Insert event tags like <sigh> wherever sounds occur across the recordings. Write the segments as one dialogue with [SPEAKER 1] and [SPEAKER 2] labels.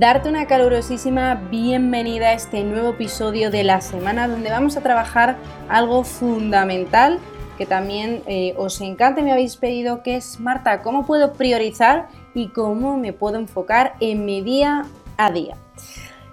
[SPEAKER 1] darte una calurosísima bienvenida a este nuevo episodio de la semana donde vamos a trabajar algo fundamental que también eh, os encanta y me habéis pedido que es Marta, ¿cómo puedo priorizar y cómo me puedo enfocar en mi día a día?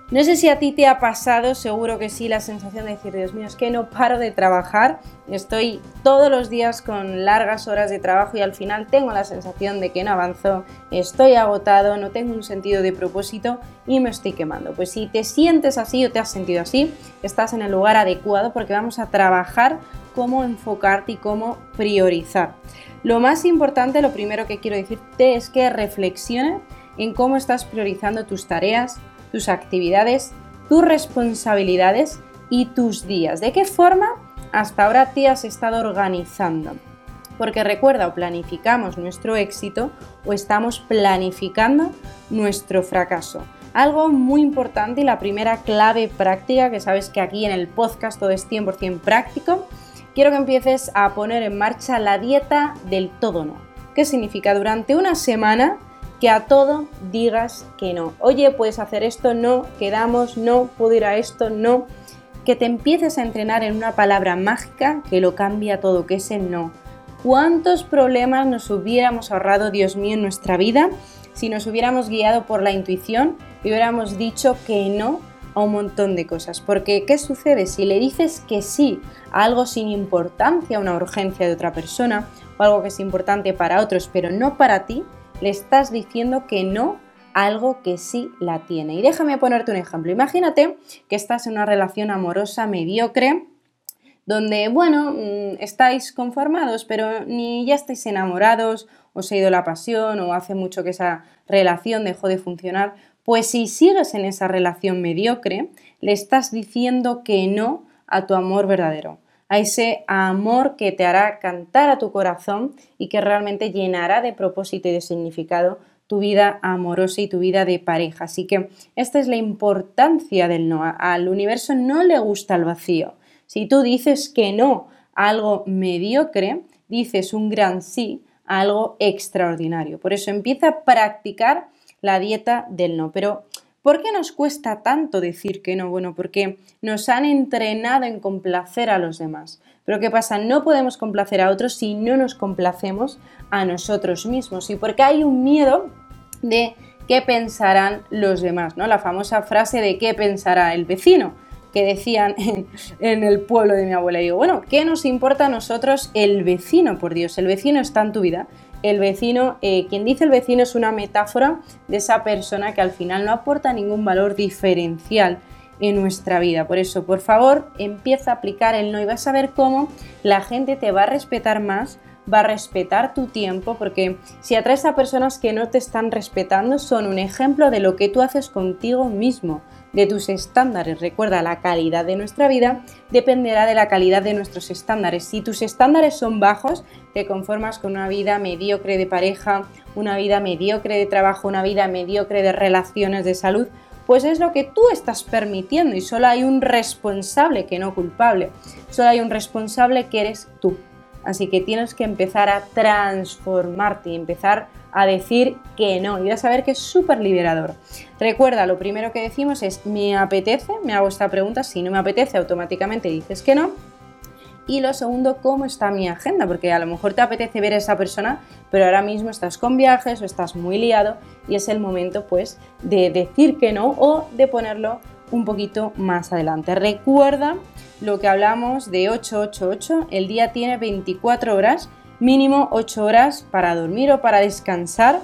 [SPEAKER 1] No sé si a ti te ha pasado, seguro que sí, la sensación de decir, Dios mío, es que no paro de trabajar, estoy todos los días con largas horas de trabajo y al final tengo la sensación de que no avanzo, estoy agotado, no tengo un sentido de propósito y me estoy quemando. Pues si te sientes así o te has sentido así, estás en el lugar adecuado porque vamos a trabajar cómo enfocarte y cómo priorizar. Lo más importante, lo primero que quiero decirte es que reflexiones en cómo estás priorizando tus tareas, tus actividades, tus responsabilidades y tus días. ¿De qué forma hasta ahora te has estado organizando? Porque recuerda, o planificamos nuestro éxito o estamos planificando nuestro fracaso. Algo muy importante y la primera clave práctica, que sabes que aquí en el podcast todo es 100% práctico, quiero que empieces a poner en marcha la dieta del todo no. ¿Qué significa? Durante una semana que a todo digas que no. Oye, puedes hacer esto, no, quedamos, no, puedo ir a esto, no. Que te empieces a entrenar en una palabra mágica que lo cambia todo, que es el no. ¿Cuántos problemas nos hubiéramos ahorrado, Dios mío, en nuestra vida si nos hubiéramos guiado por la intuición y hubiéramos dicho que no a un montón de cosas? Porque, ¿qué sucede? Si le dices que sí a algo sin importancia, una urgencia de otra persona, o algo que es importante para otros, pero no para ti, le estás diciendo que no a algo que sí la tiene. Y déjame ponerte un ejemplo. Imagínate que estás en una relación amorosa mediocre donde, bueno, mm, estáis conformados, pero ni ya estáis enamorados, os ha ido la pasión o hace mucho que esa relación dejó de funcionar, pues si sigues en esa relación mediocre, le estás diciendo que no a tu amor verdadero a ese amor que te hará cantar a tu corazón y que realmente llenará de propósito y de significado tu vida amorosa y tu vida de pareja. Así que esta es la importancia del no. Al universo no le gusta el vacío. Si tú dices que no a algo mediocre, dices un gran sí a algo extraordinario. Por eso empieza a practicar la dieta del no. Pero ¿Por qué nos cuesta tanto decir que no? Bueno, porque nos han entrenado en complacer a los demás. Pero ¿qué pasa? No podemos complacer a otros si no nos complacemos a nosotros mismos. Y porque hay un miedo de qué pensarán los demás, ¿no? La famosa frase de qué pensará el vecino que decían <laughs> en, el pueblo de mi abuela. Y digo, bueno, ¿qué nos importa a nosotros el vecino? Por Dios, el vecino está en tu vida el vecino, eh, quien dice el vecino es una metáfora de esa persona que al final no aporta ningún valor diferencial en nuestra vida. Por eso, por favor, empieza a aplicar el no y vas a ver cómo la gente te va a respetar más, va a respetar tu tiempo, porque si atraes a personas que no te están respetando, son un ejemplo de lo que tú haces contigo mismo de tus estándares. Recuerda, la calidad de nuestra vida dependerá de la calidad de nuestros estándares. Si tus estándares son bajos, te conformas con una vida mediocre de pareja, una vida mediocre de trabajo, una vida mediocre de relaciones de salud, pues es lo que tú estás permitiendo y solo hay un responsable que no culpable. Solo hay un responsable que eres tú. Así que tienes que empezar a transformarte y empezar a decir que no. Y vas a ver que es súper liberador. Recuerda, lo primero que decimos es me apetece, me hago esta pregunta, si no me apetece automáticamente dices que no. Y lo segundo, ¿cómo está mi agenda? Porque a lo mejor te apetece ver a esa persona, pero ahora mismo estás con viajes o estás muy liado y es el momento pues de decir que no o de ponerlo un poquito más adelante. Recuerda lo que hablamos de 888, el día tiene 24 horas mínimo 8 horas para dormir o para descansar.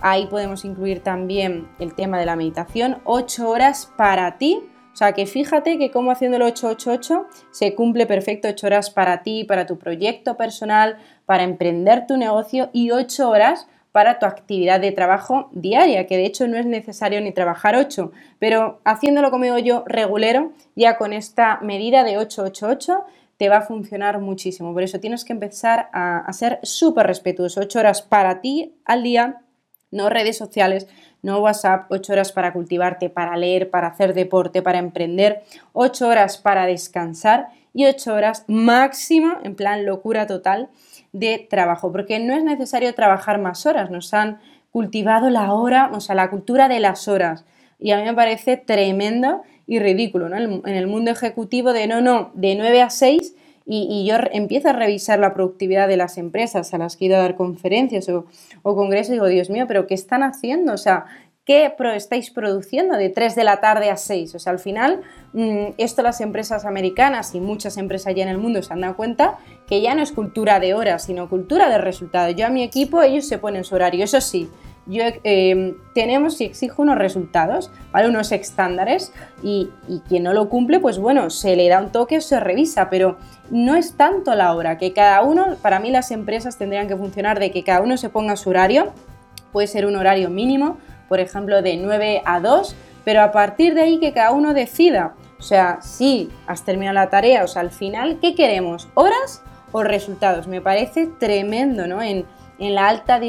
[SPEAKER 1] Ahí podemos incluir también el tema de la meditación, 8 horas para ti. O sea que fíjate que como haciendo el 888 se cumple perfecto 8 horas para ti, para tu proyecto personal, para emprender tu negocio y 8 horas para tu actividad de trabajo diaria, que de hecho no es necesario ni trabajar 8, pero haciéndolo como yo regulero, ya con esta medida de 888 te va a funcionar muchísimo. Por eso tienes que empezar a, a ser súper respetuoso. 8 horas para ti al día, no redes sociales, no WhatsApp, 8 horas para cultivarte, para leer, para hacer deporte, para emprender, 8 horas para descansar y 8 horas máximo, en plan locura total, de trabajo, porque no es necesario trabajar más horas, nos han cultivado la hora, o sea, la cultura de las horas. Y a mí me parece tremendo y ridículo, ¿no? En el mundo ejecutivo de no, no, de 9 a 6 y, yo empiezo a revisar la productividad de las empresas a las que he ido a dar conferencias o, congresos y digo, Dios mío, pero ¿qué están haciendo? O sea, ¿qué estáis produciendo de 3 de la tarde a 6? O sea, al final, mm, esto las empresas americanas y muchas empresas ya en el mundo se han dado cuenta que ya no es cultura de horas, sino cultura de resultados. Yo a mi equipo, ellos se ponen su horario, eso sí, yo, eh, tenemos y exijo unos resultados, ¿vale? unos estándares y, y, quien no lo cumple, pues bueno, se le da un toque o se revisa, pero no es tanto la hora, que cada uno, para mí las empresas tendrían que funcionar de que cada uno se ponga su horario, puede ser un horario mínimo, por ejemplo, de 9 a 2, pero a partir de ahí que cada uno decida, o sea, si has terminado la tarea, o sea, al final, ¿qué queremos? ¿Horas o resultados? Me parece tremendo, ¿no? En, en la alta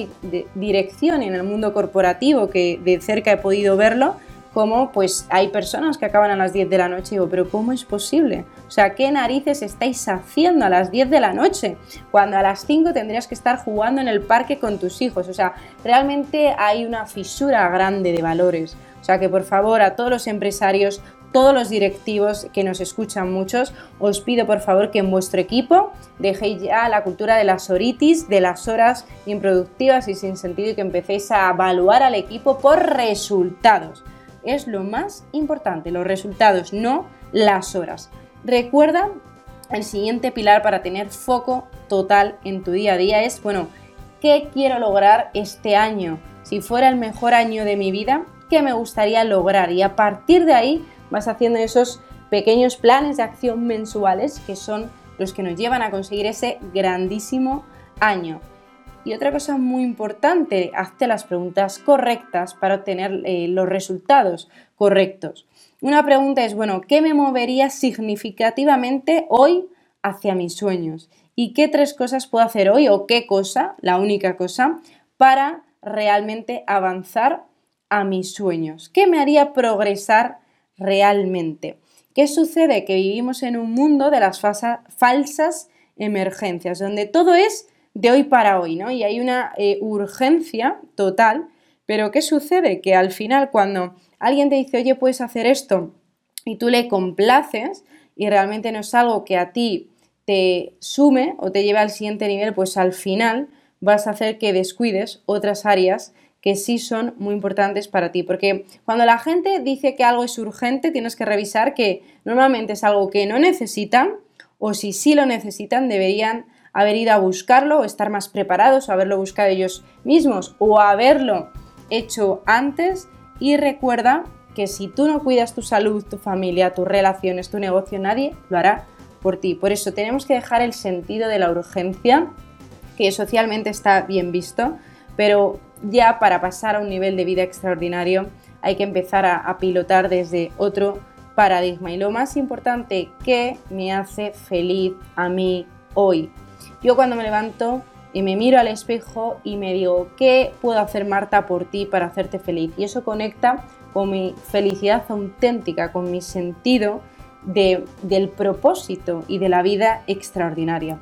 [SPEAKER 1] dirección en el mundo corporativo, que de cerca he podido verlo, como pues hay personas que acaban a las 10 de la noche y digo, pero ¿cómo es posible? O sea, ¿qué narices estáis haciendo a las 10 de la noche? Cuando a las 5 tendrías que estar jugando en el parque con tus hijos. O sea, realmente hay una fisura grande de valores. O sea, que por favor a todos los empresarios, todos los directivos que nos escuchan muchos, os pido por favor que en vuestro equipo dejéis ya la cultura de las horitis, de las horas improductivas y sin sentido y que empecéis a evaluar al equipo por resultados. Es lo más importante, los resultados, no las horas. Recuerda, el siguiente pilar para tener foco total en tu día a día es, bueno, ¿qué quiero lograr este año? Si fuera el mejor año de mi vida, ¿qué me gustaría lograr? Y a partir de ahí vas haciendo esos pequeños planes de acción mensuales que son los que nos llevan a conseguir ese grandísimo año. Y otra cosa muy importante, hazte las preguntas correctas para obtener eh, los resultados correctos. Una pregunta es, bueno, ¿qué me movería significativamente hoy hacia mis sueños? ¿Y qué tres cosas puedo hacer hoy o qué cosa, la única cosa, para realmente avanzar a mis sueños? ¿Qué me haría progresar realmente. ¿Qué sucede? Que vivimos en un mundo de las falsas emergencias, donde todo es de hoy para hoy, ¿no? Y hay una eh, urgencia total, pero ¿qué sucede? Que al final cuando alguien te dice, oye, puedes hacer esto, y tú le complaces, y realmente no es algo que a ti te sume o te lleve al siguiente nivel, pues al final vas a hacer que descuides otras áreas que sí son muy importantes para ti. Porque cuando la gente dice que algo es urgente, tienes que revisar que normalmente es algo que no necesitan o si sí lo necesitan, deberían haber ido a buscarlo o estar más preparados o haberlo buscado ellos mismos o haberlo hecho antes. Y recuerda que si tú no cuidas tu salud, tu familia, tus relaciones, tu negocio, nadie lo hará por ti. Por eso tenemos que dejar el sentido de la urgencia, que socialmente está bien visto, pero ya para pasar a un nivel de vida extraordinario hay que empezar a, pilotar desde otro paradigma. Y lo más importante, ¿qué me hace feliz a mí hoy? Yo cuando me levanto y me miro al espejo y me digo, ¿qué puedo hacer Marta por ti para hacerte feliz? Y eso conecta con mi felicidad auténtica, con mi sentido del propósito y de la vida extraordinaria.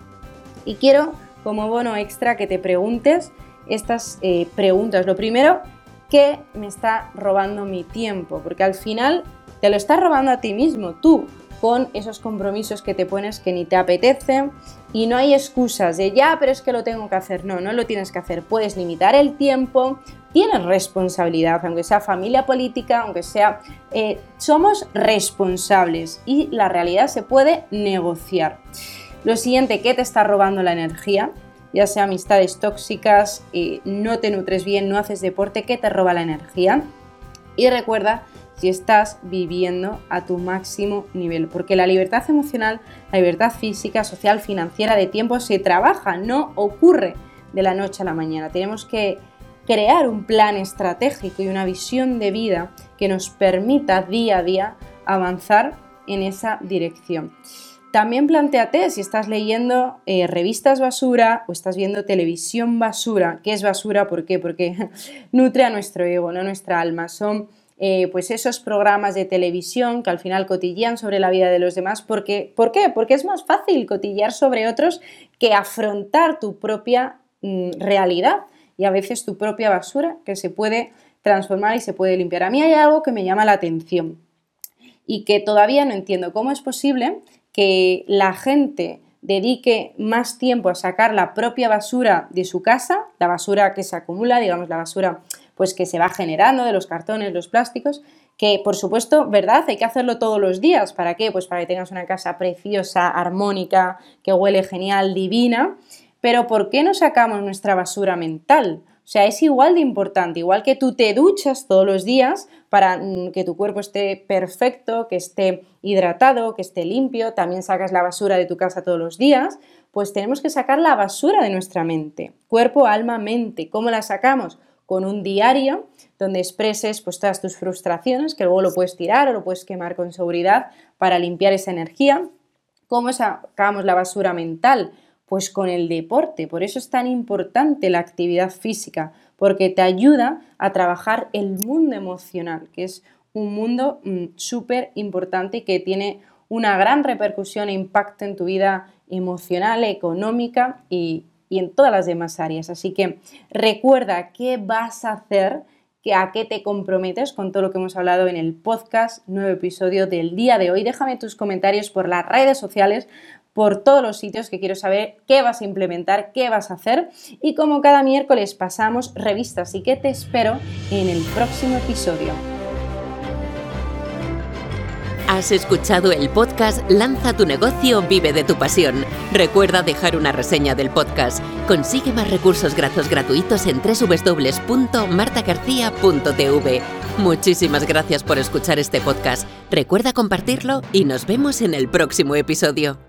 [SPEAKER 1] Y quiero, como bono extra, que te preguntes estas eh, preguntas. Lo primero, ¿qué me está robando mi tiempo? Porque al final te lo estás robando a ti mismo, tú, con esos compromisos que te pones que ni te apetecen y no hay excusas de ya, pero es que lo tengo que hacer. No, no lo tienes que hacer. Puedes limitar el tiempo, tienes responsabilidad, aunque sea familia política, aunque sea... Eh, somos responsables y la realidad se puede negociar. Lo siguiente, ¿qué te está robando la energía? ya sea amistades tóxicas, eh, no te nutres bien, no haces deporte, que te roba la energía. Y recuerda si estás viviendo a tu máximo nivel, porque la libertad emocional, la libertad física, social, financiera, de tiempo se trabaja, no ocurre de la noche a la mañana. Tenemos que crear un plan estratégico y una visión de vida que nos permita día a día avanzar en esa dirección. También planteate si estás leyendo eh, revistas basura o estás viendo televisión basura. ¿Qué es basura? ¿Por qué? Porque <laughs> nutre a nuestro ego, no nuestra alma. Son eh, pues esos programas de televisión que al final cotillean sobre la vida de los demás. Porque, ¿Por qué? Porque es más fácil cotillear sobre otros que afrontar tu propia mm, realidad y a veces tu propia basura que se puede transformar y se puede limpiar. A mí hay algo que me llama la atención y que todavía no entiendo cómo es posible que la gente dedique más tiempo a sacar la propia basura de su casa, la basura que se acumula, digamos la basura pues que se va generando de los cartones, los plásticos, que por supuesto, ¿verdad? Hay que hacerlo todos los días. ¿Para qué? Pues para que tengas una casa preciosa, armónica, que huele genial, divina. Pero ¿por qué no sacamos nuestra basura mental? O sea, es igual de importante, igual que tú te duchas todos los días para mm, que tu cuerpo esté perfecto, que esté hidratado, que esté limpio, también sacas la basura de tu casa todos los días, pues tenemos que sacar la basura de nuestra mente, cuerpo, alma, mente. ¿Cómo la sacamos? Con un diario donde expreses pues, todas tus frustraciones, que luego lo puedes tirar o lo puedes quemar con seguridad para limpiar esa energía. ¿Cómo sacamos la basura mental? Pues con el deporte, por eso es tan importante la actividad física, porque te ayuda a trabajar el mundo emocional, que es un mundo mm, súper importante y que tiene una gran repercusión e impacto en tu vida emocional, económica y, y en todas las demás áreas. Así que recuerda qué vas a hacer, a qué te comprometes con todo lo que hemos hablado en el podcast, nuevo episodio del día de hoy. Déjame tus comentarios por las redes sociales por todos los sitios que quiero saber qué vas a implementar, qué vas a hacer y como cada miércoles pasamos revistas y que te espero en el próximo episodio.
[SPEAKER 2] Has escuchado el podcast Lanza tu negocio, vive de tu pasión. Recuerda dejar una reseña del podcast. Consigue más recursos gratis gratuitos en www.martagarcía.tv. Muchísimas gracias por escuchar este podcast. Recuerda compartirlo y nos vemos en el próximo episodio.